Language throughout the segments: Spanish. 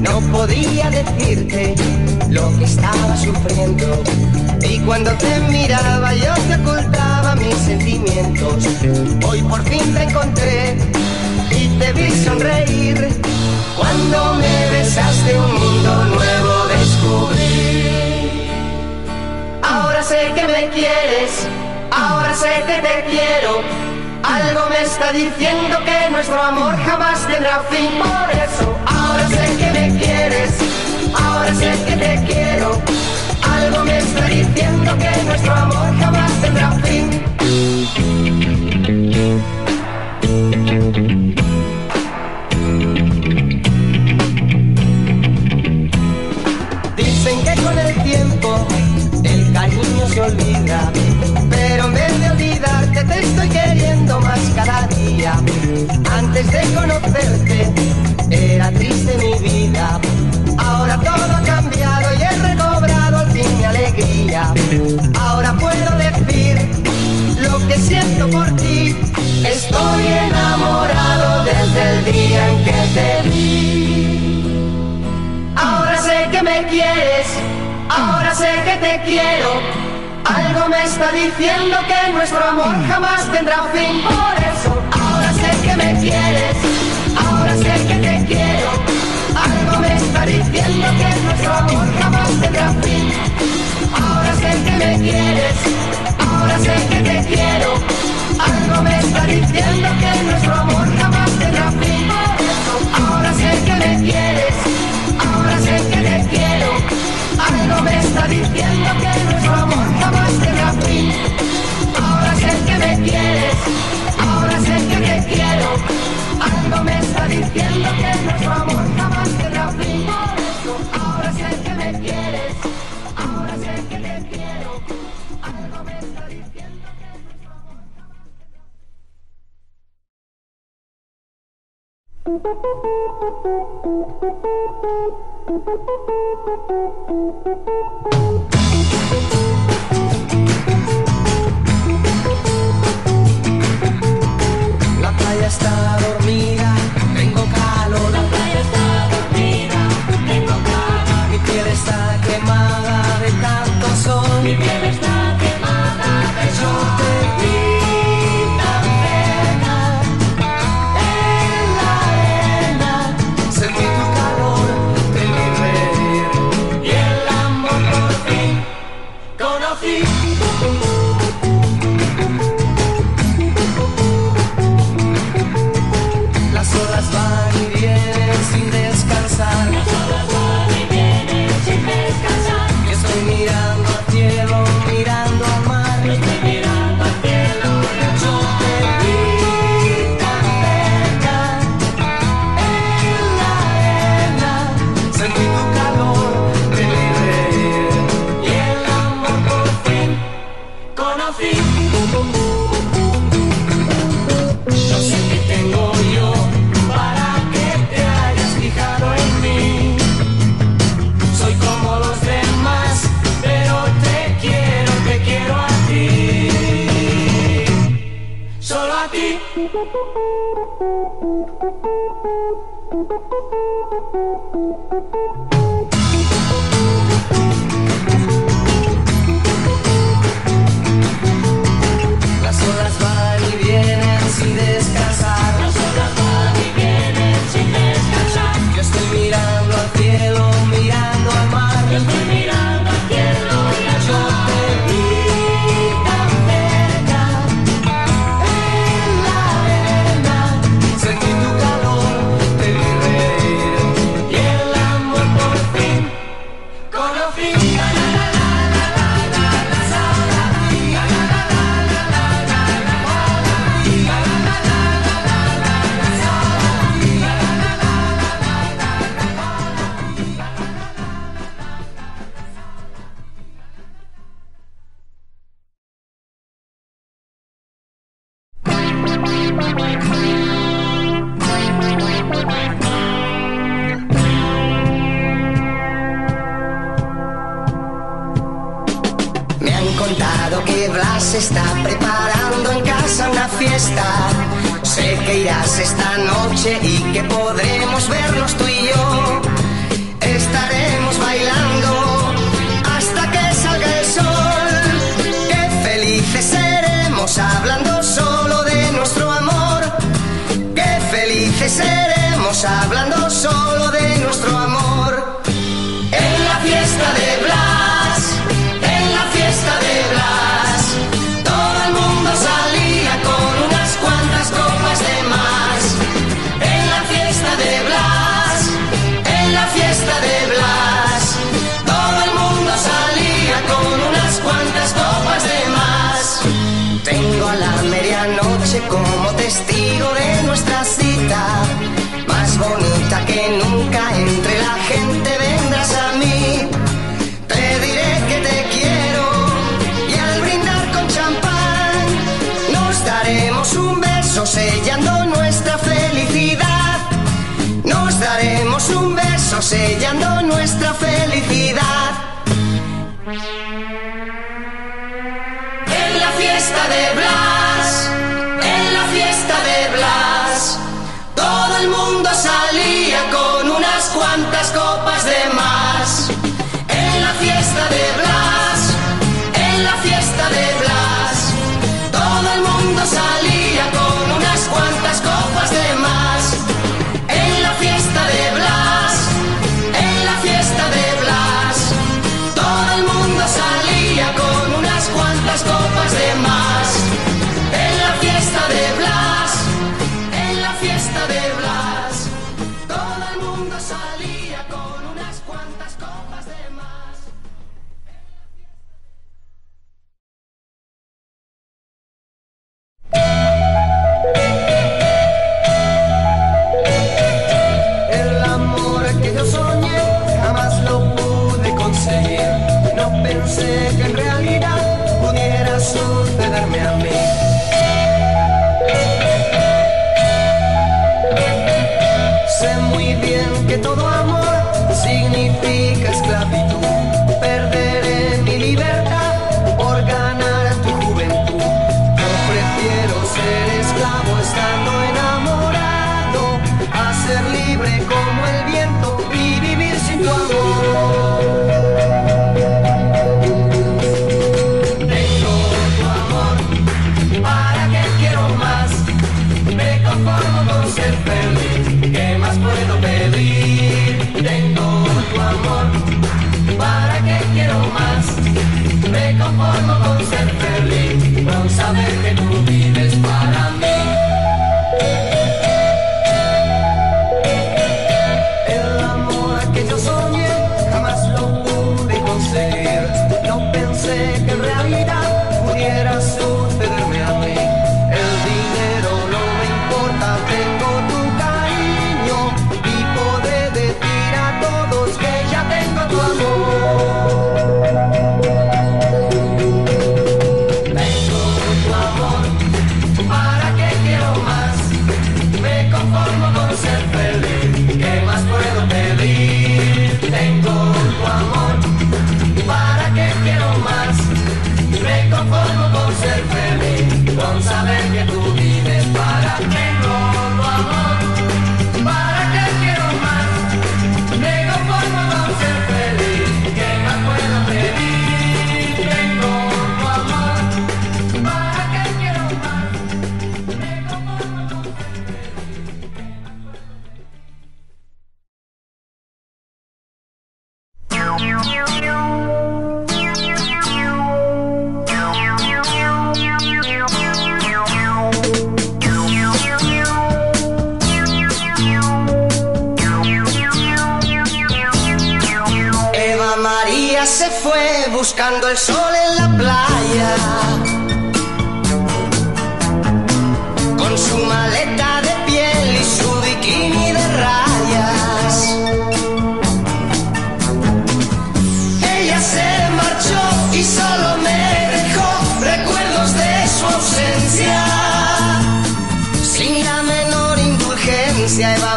no podía decirte lo que estaba sufriendo. Y cuando te miraba yo te ocultaba mis sentimientos. Hoy por fin te encontré y te vi sonreír. Cuando me besaste un mundo nuevo descubrí. Ahora sé que me quieres, ahora sé que te quiero algo me está diciendo que nuestro amor jamás tendrá fin. Por eso, ahora sé que me quieres, ahora sé que te quieres. quiero. Algo me está diciendo que nuestro amor jamás tendrá fin. Por eso, ahora sé que me quieres. Ahora sé que te quiero. Algo me está diciendo que nuestro amor jamás tendrá fin. La playa está dormida, tengo calor. La playa está dormida, tengo calor. Mi piel está quemada de tanto sol. Mi piel está Las horas van y vienen sin descansar. Me han contado que Blas está preparando en casa una fiesta. Sé que irás esta noche y que podremos vernos tú y yo. como testigo de nuestra cita. Más bonita que nunca entre la gente vendrás a mí. Te diré que te quiero y al brindar con champán nos daremos un beso sellando nuestra felicidad. Nos daremos un beso sellando nuestra felicidad. En la fiesta de con saber que tú El sol en la playa. Con su maleta de piel y su bikini de rayas. Ella se marchó y solo me dejó recuerdos de su ausencia. Sin la menor indulgencia, Eva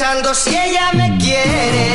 pensando si ella me quiere.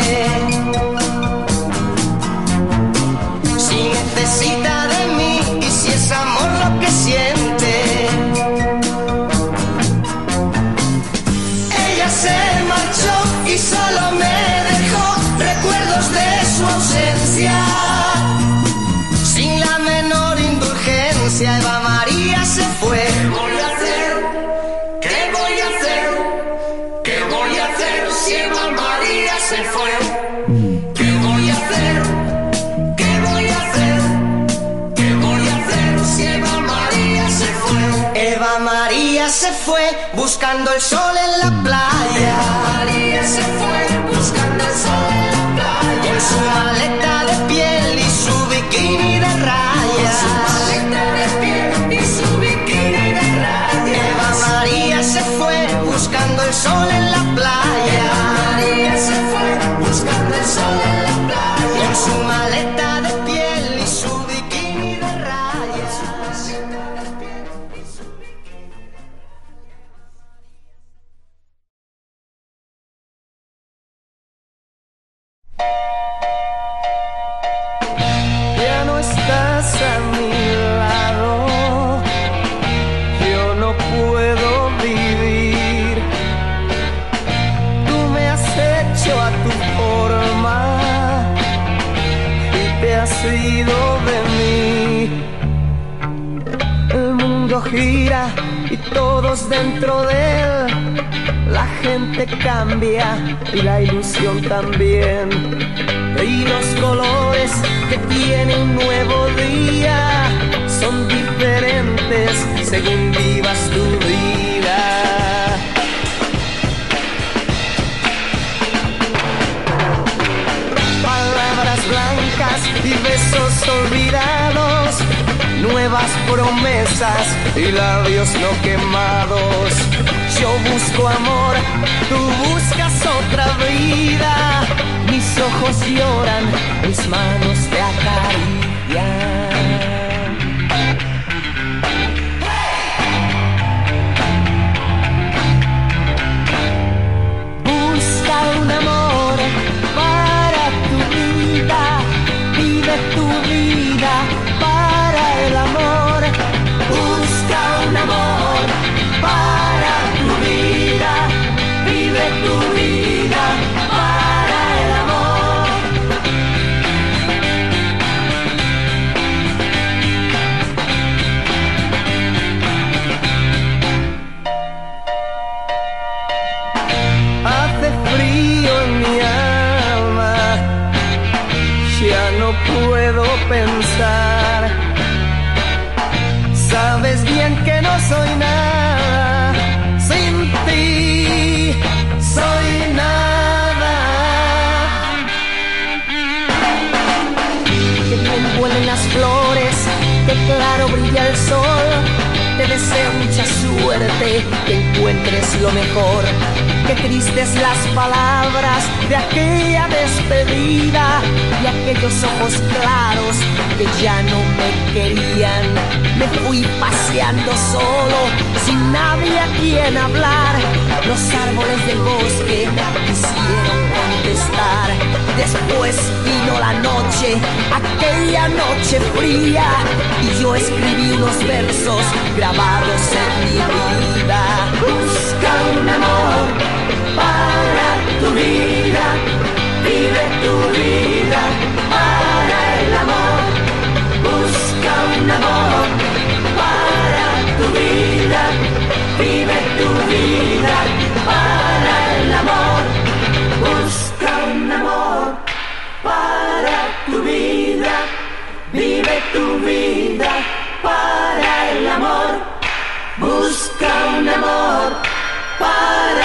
Se fue buscando el sol en la playa. María se fue buscando el sol en la playa. Con su maleta de piel y su bikini de rayas. Su maleta de piel y su bikini de rayas. Eva María se fue buscando el sol en la playa. Gira y todos dentro de él. La gente cambia y la ilusión también. Y los colores que tiene un nuevo día son diferentes según vivas tu vida. Palabras blancas y besos olvidados, nuevas promesas y labios no quemados. Yo busco amor, tú buscas otra vida. Mis ojos lloran, mis manos te acarician. Busca un amor soy nada sin ti, soy nada. Que bien huelen las flores, que claro brilla el sol. Te deseo mucha suerte, que encuentres lo mejor. Qué tristes las palabras de aquella despedida y aquellos ojos claros que ya no me querían. Me fui paseando solo, sin nadie a quien hablar. Los árboles del bosque quisieron contestar. Después vino la noche, aquella noche fría, y yo escribí unos versos grabados en mi vida. Busca un amor para tu vida, vive tu vida para el amor. Busca un amor amor para